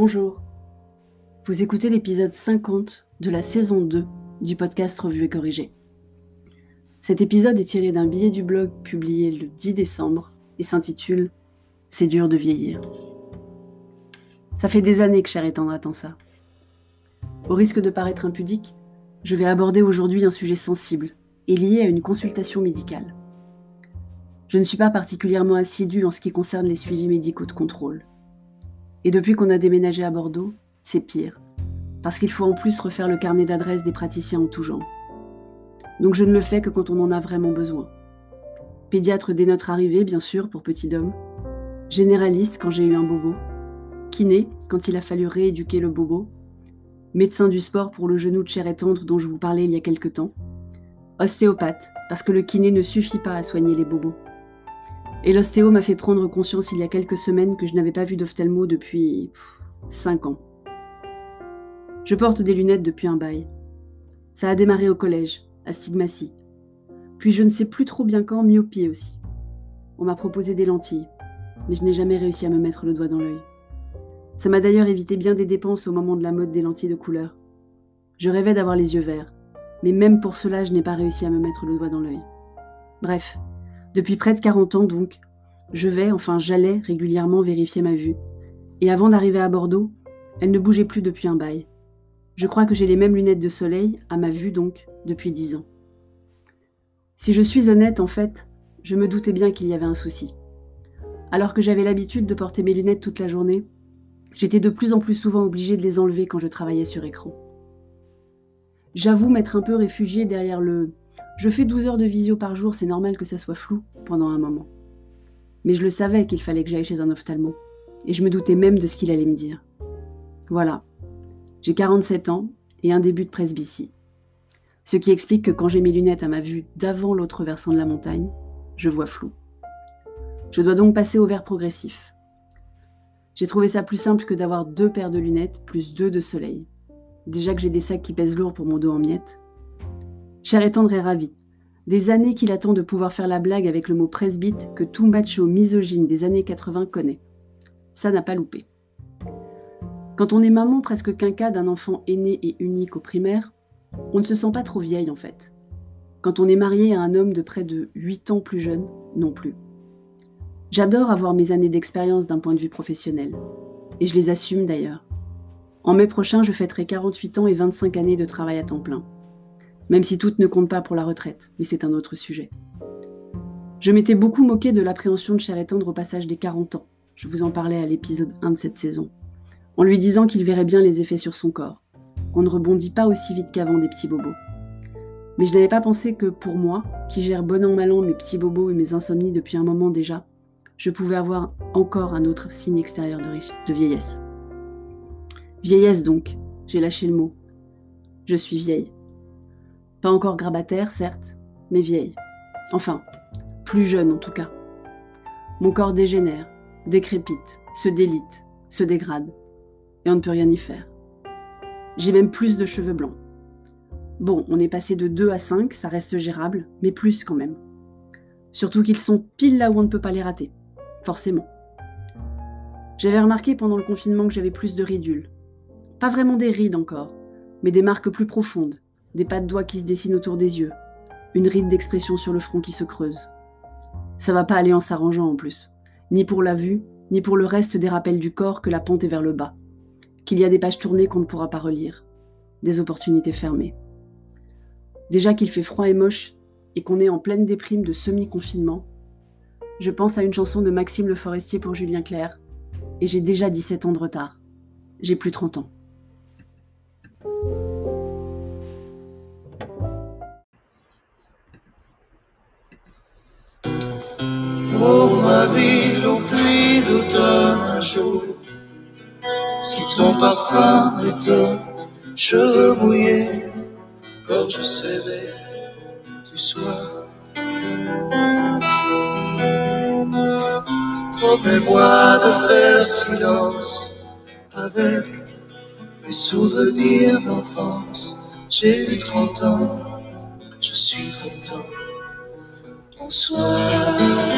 Bonjour. Vous écoutez l'épisode 50 de la saison 2 du podcast Revue et Corrigé. Cet épisode est tiré d'un billet du blog publié le 10 décembre et s'intitule C'est dur de vieillir. Ça fait des années que Cher et Tendre attend ça. Au risque de paraître impudique, je vais aborder aujourd'hui un sujet sensible et lié à une consultation médicale. Je ne suis pas particulièrement assidue en ce qui concerne les suivis médicaux de contrôle. Et depuis qu'on a déménagé à Bordeaux, c'est pire, parce qu'il faut en plus refaire le carnet d'adresses des praticiens en tout genre. Donc je ne le fais que quand on en a vraiment besoin. Pédiatre dès notre arrivée, bien sûr, pour petit homme. Généraliste quand j'ai eu un bobo. Kiné quand il a fallu rééduquer le bobo. Médecin du sport pour le genou de chair et tendre dont je vous parlais il y a quelque temps. Ostéopathe, parce que le kiné ne suffit pas à soigner les bobos. Et l'ostéo m'a fait prendre conscience il y a quelques semaines que je n'avais pas vu d'ophtalmo depuis 5 ans. Je porte des lunettes depuis un bail. Ça a démarré au collège, astigmatie. Puis je ne sais plus trop bien quand, myopie aussi. On m'a proposé des lentilles, mais je n'ai jamais réussi à me mettre le doigt dans l'œil. Ça m'a d'ailleurs évité bien des dépenses au moment de la mode des lentilles de couleur. Je rêvais d'avoir les yeux verts, mais même pour cela, je n'ai pas réussi à me mettre le doigt dans l'œil. Bref, depuis près de 40 ans donc, je vais, enfin j'allais régulièrement vérifier ma vue. Et avant d'arriver à Bordeaux, elle ne bougeait plus depuis un bail. Je crois que j'ai les mêmes lunettes de soleil, à ma vue donc, depuis 10 ans. Si je suis honnête, en fait, je me doutais bien qu'il y avait un souci. Alors que j'avais l'habitude de porter mes lunettes toute la journée, j'étais de plus en plus souvent obligée de les enlever quand je travaillais sur écran. J'avoue m'être un peu réfugiée derrière le je fais 12 heures de visio par jour, c'est normal que ça soit flou pendant un moment. Mais je le savais qu'il fallait que j'aille chez un ophtalmo, et je me doutais même de ce qu'il allait me dire. Voilà. J'ai 47 ans et un début de presbytie. Ce qui explique que quand j'ai mes lunettes à ma vue d'avant l'autre versant de la montagne, je vois flou. Je dois donc passer au verre progressif. J'ai trouvé ça plus simple que d'avoir deux paires de lunettes plus deux de soleil. Déjà que j'ai des sacs qui pèsent lourd pour mon dos en miettes. Cher et tendre est ravi. Des années qu'il attend de pouvoir faire la blague avec le mot presbyte que tout macho misogyne des années 80 connaît. Ça n'a pas loupé. Quand on est maman presque quinca d'un enfant aîné et unique au primaire, on ne se sent pas trop vieille en fait. Quand on est marié à un homme de près de 8 ans plus jeune, non plus. J'adore avoir mes années d'expérience d'un point de vue professionnel. Et je les assume d'ailleurs. En mai prochain, je fêterai 48 ans et 25 années de travail à temps plein. Même si toutes ne comptent pas pour la retraite, mais c'est un autre sujet. Je m'étais beaucoup moqué de l'appréhension de Cher et Tendre au passage des 40 ans. Je vous en parlais à l'épisode 1 de cette saison. En lui disant qu'il verrait bien les effets sur son corps. Qu'on ne rebondit pas aussi vite qu'avant des petits bobos. Mais je n'avais pas pensé que pour moi, qui gère bon an mal an mes petits bobos et mes insomnies depuis un moment déjà, je pouvais avoir encore un autre signe extérieur de, de vieillesse. Vieillesse donc, j'ai lâché le mot. Je suis vieille. Pas encore grabataire, certes, mais vieille. Enfin, plus jeune en tout cas. Mon corps dégénère, décrépite, se délite, se dégrade, et on ne peut rien y faire. J'ai même plus de cheveux blancs. Bon, on est passé de 2 à 5, ça reste gérable, mais plus quand même. Surtout qu'ils sont pile là où on ne peut pas les rater forcément. J'avais remarqué pendant le confinement que j'avais plus de ridules. Pas vraiment des rides encore, mais des marques plus profondes, des pas de doigts qui se dessinent autour des yeux, une ride d'expression sur le front qui se creuse. Ça va pas aller en s'arrangeant en plus, ni pour la vue, ni pour le reste des rappels du corps que la pente est vers le bas, qu'il y a des pages tournées qu'on ne pourra pas relire, des opportunités fermées. Déjà qu'il fait froid et moche, et qu'on est en pleine déprime de semi-confinement, je pense à une chanson de Maxime Le Forestier pour Julien Clerc, et j'ai déjà 17 ans de retard. J'ai plus 30 ans. Oh ma ville aux pluies d'automne un jour, si ton parfum m'étonne, cheveux mouillés, gorge serrée du soir. Promets-moi de faire silence avec mes souvenirs d'enfance. J'ai eu 30 ans, je suis content. Bonsoir.